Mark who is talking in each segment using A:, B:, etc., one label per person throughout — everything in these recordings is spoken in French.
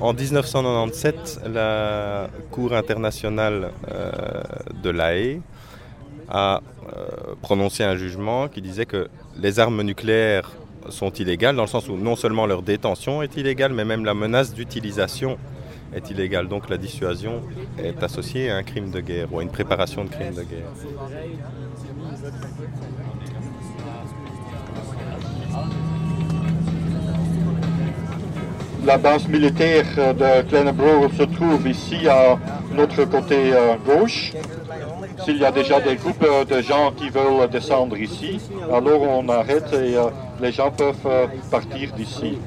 A: En 1997, la Cour internationale euh, de La Haye a euh, prononcé un jugement qui disait que les armes nucléaires sont illégales, dans le sens où non seulement leur détention est illégale, mais même la menace d'utilisation est illégale. Donc la dissuasion est associée à un crime de guerre ou à une préparation de crime de guerre.
B: La base militaire de Kleine se trouve ici à notre côté euh, gauche. S'il y a déjà des groupes de gens qui veulent descendre ici, alors on arrête et euh, les gens peuvent euh, partir d'ici.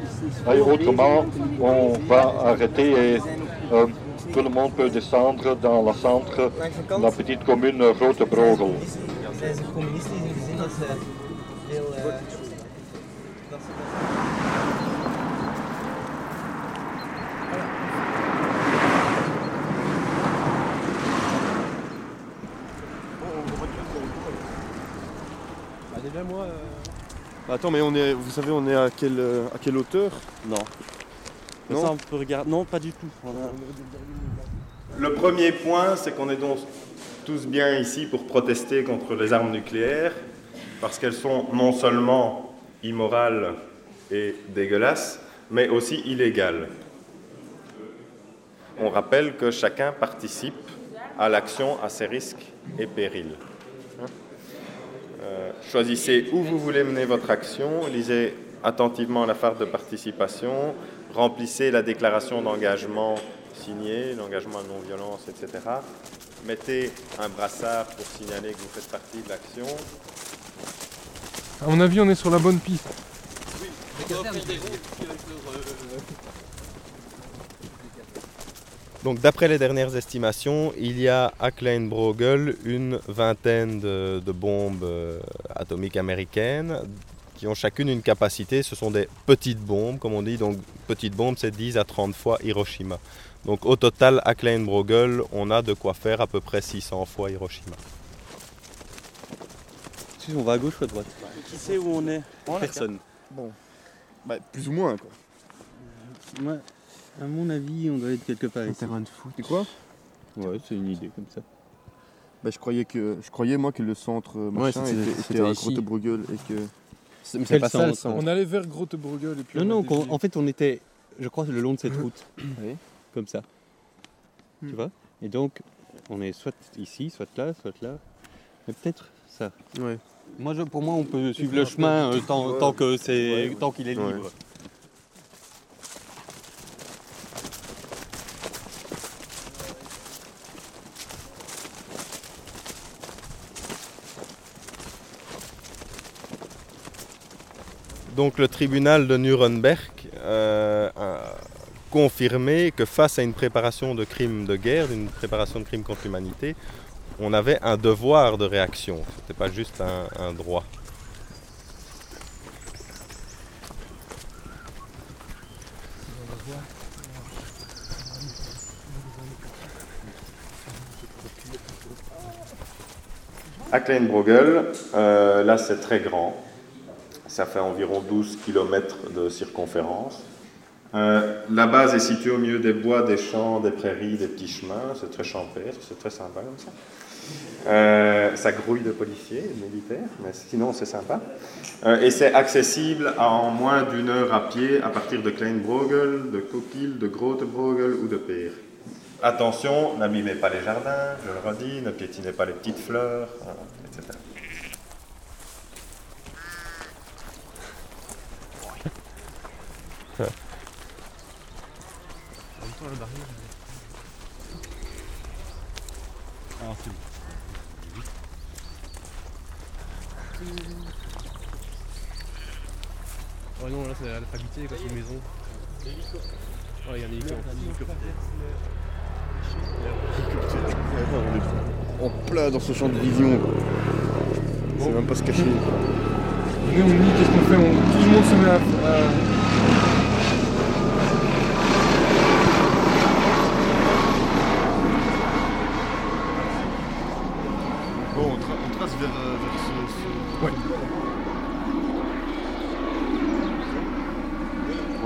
B: autrement, on va arrêter et tout le monde peut descendre dans le centre de la petite commune
C: Moi. Euh, bah, attends, mais on est, vous savez, on est à quelle, à quelle hauteur?
D: Non. Non. on peut regarder. Non, pas du tout.
A: Le premier point, c'est qu'on est donc tous bien ici pour protester contre les armes nucléaires, parce qu'elles sont non seulement immorales et dégueulasses, mais aussi illégales. On rappelle que chacun participe à l'action à ses risques et périls. Euh, choisissez où vous voulez mener votre action, lisez attentivement la phare de participation, remplissez la déclaration d'engagement signée, l'engagement à non-violence, etc. Mettez un brassard pour signaler que vous faites partie de l'action.
C: À mon avis, on est sur la bonne piste. Oui,
A: Donc d'après les dernières estimations, il y a à Kleinbrogel une vingtaine de, bombes euh, atomiques américaines qui ont chacune une capacité, ce sont des petites bombes comme on dit, donc petites bombes c'est 10 à 30 fois Hiroshima. Donc au total à Kleinbrogel, on a de quoi faire à peu près 600 fois Hiroshima.
D: Si on va à gauche ou à droite Qui sait où on est? Personne.
C: Bon, bah, plus ou moins quoi.
D: Ouais. À mon avis, on doit être quelque part ici.
C: terrain de foot. C'est quoi?
D: Ouais, c'est une idée comme ça.
C: Bah, je croyais que je croyais moi que le centre machin était, à Grotebrugel et que
D: c'est pas ça le centre.
C: On allait vers Grotebrugel et puis
D: Non non, en fait on était je crois le long de cette route. oui. Comme ça. Tu hmm. vois? Et donc on est soit ici, soit là, soit là. Mais peut-être ça.
C: Ouais.
D: Moi je, pour moi on peut suivre le chemin euh, tant, tant que c'est tant qu'il est libre.
A: Donc le tribunal de Nuremberg euh, a confirmé que face à une préparation de crimes de guerre, une préparation de crimes contre l'humanité, on avait un devoir de réaction, ce n'était pas juste un, droit. À Kleinbrogel, euh, là c'est très grand, ça fait environ 12 km de circonférence. Euh, la base est située au milieu des bois, des champs, des prairies, des petits chemins. C'est très champêtre, c'est très sympa comme ça. Euh, ça grouille de policiers de militaires, mais sinon c'est sympa. Euh, et c'est accessible en moins d'une heure à pied à partir de Kleinbrogel, de Kokil, de Grotebrogel ou de Peer. Attention, n'abîmez pas les jardins, je le redis, ne piétinez pas les petites fleurs, etc.
D: Ah, c'est bon.
E: Oh là c'est la quoi, c'est une maison. Oh, il y a un hélicoptère.
C: On est en plein dans ce champ de vision. C'est même pas se cacher.
E: Nous, on dit qu'est-ce qu'on fait on... Tout le monde se met à...
C: Bon, on, tra- on trace vers, euh, vers ce, ce-
E: Ouais.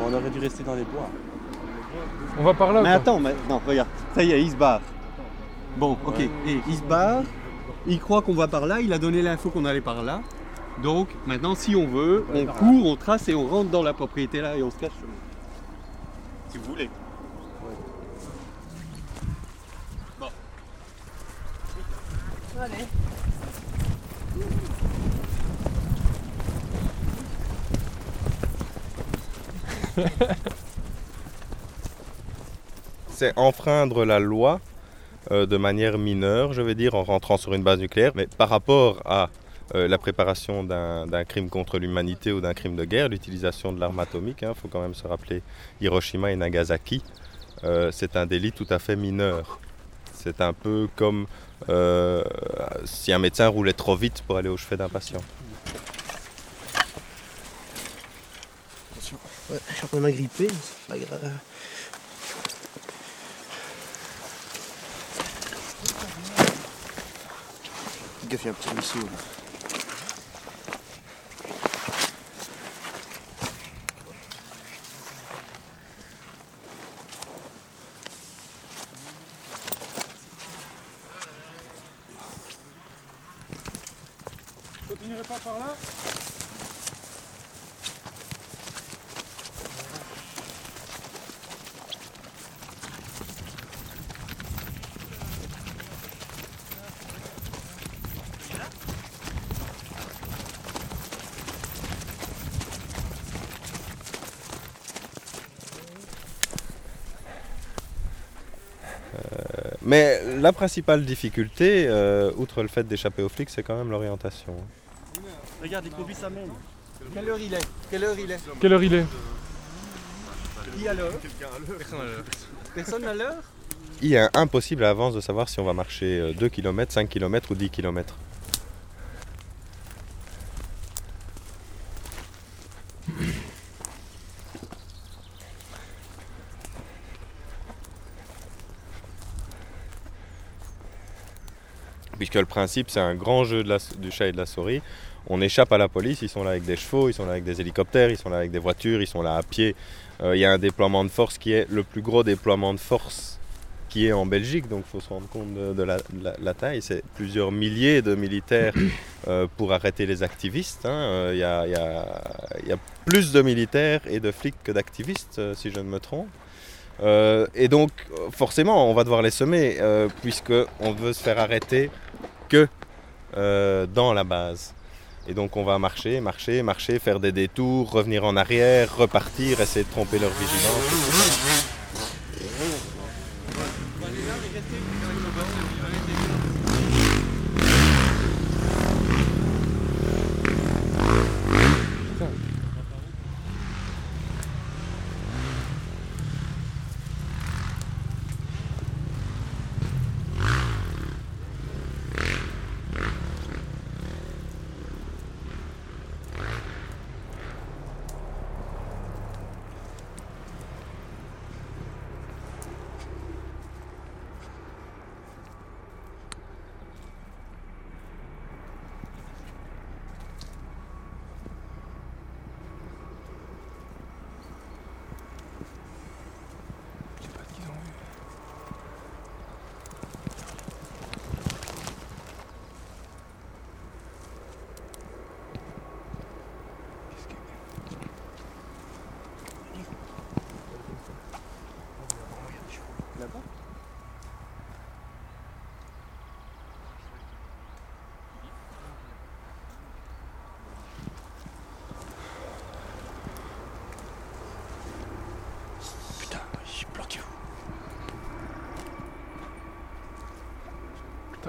D: On aurait dû rester dans les bois.
E: On va par là.
D: Mais
E: quoi.
D: attends, mais, non, regarde, ça y est, il se barre. Bon, ok, et il se barre, il croit qu'on va par là, il a donné l'info qu'on allait par là. Donc maintenant, si on veut, on court, on trace et on rentre dans la propriété là et on se cache. Si vous voulez.
A: C'est enfreindre la loi euh, de manière mineure, je vais dire, en rentrant sur une base nucléaire, mais par rapport à euh, la préparation d'un crime contre l'humanité ou d'un crime de guerre, l'utilisation de l'arme atomique, il faut quand même se rappeler Hiroshima et Nagasaki, euh, c'est un délit tout à fait mineur. C'est un peu comme si un médecin roulait trop vite pour aller au chevet d'un patient.
F: Ouais, je suis un peu agrippé, mais c'est pas grave. Fais gaffe, il y a un petit ruisseau là?
A: Mais la principale difficulté, euh, outre le fait d'échapper aux flics, c'est quand même l'orientation.
D: Regarde, les conduits s'amènent. Quelle heure il est? Quelle heure il est?
E: Quelle heure il est?
D: Qui à l'heure?
E: Personne à l'heure.
D: Personne à l'heure?
A: Il est impossible à l'avance de savoir si on va marcher euh, 2 km, 5 km ou 10 km. Puisque le principe, c'est un grand jeu de la- du chat et de la souris. On échappe à la police, ils sont là avec des chevaux, ils sont là avec des hélicoptères, ils sont là avec des voitures, ils sont là à pied. Euh, Il y a un déploiement de force qui est le plus gros déploiement de force qui est en Belgique, donc il faut se rendre compte de, de la, de la- la taille. C'est plusieurs milliers de militaires euh, pour arrêter les activistes. hein. Euh, Il y, a, il y a- il y a plus de militaires et de flics que d'activistes, si je ne me trompe. Euh, et donc, forcément, on va devoir les semer, puisqu'on veut se faire arrêter que euh, dans la base. Et donc, on va marcher, marcher, marcher, faire des détours, revenir en arrière, repartir, essayer de tromper leur vigilance.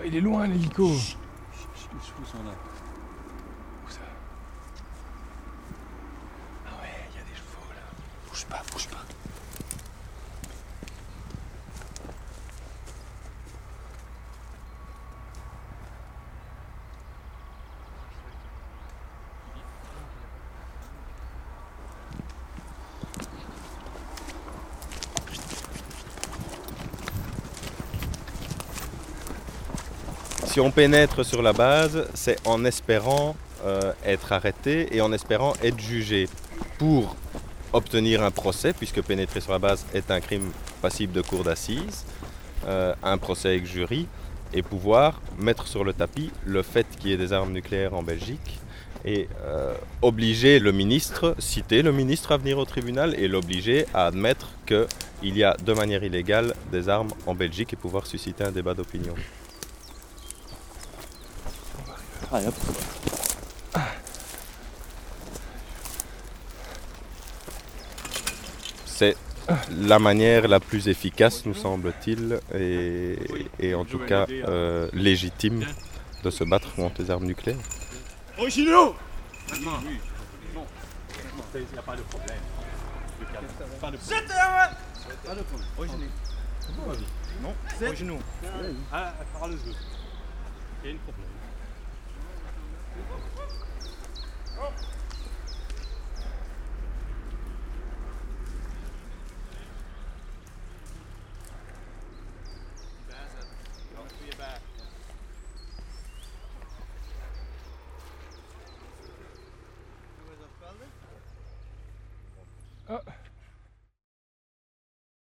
E: Il est loin l'hélico.
D: Les chevaux sont là.
E: Où ça?
F: Ah ouais, il y a des chevaux là. Bouge pas, bouge pas.
A: Si on pénètre sur la base, c'est en espérant euh, être arrêté et en espérant être jugé pour obtenir un procès, puisque pénétrer sur la base est un crime passible de cour d'assises, euh, un procès avec jury, et pouvoir mettre sur le tapis le fait qu'il y ait des armes nucléaires en Belgique et euh, obliger le ministre, citer le ministre à venir au tribunal et l'obliger à admettre qu'il y a de manière illégale des armes en Belgique et pouvoir susciter un débat d'opinion. C'est la manière la plus efficace, nous semble-t-il, et, et en tout cas euh, légitime de se battre contre les armes nucléaires.
C: Originaux
E: Ah, par le jeu. Il y a une problème. Come on.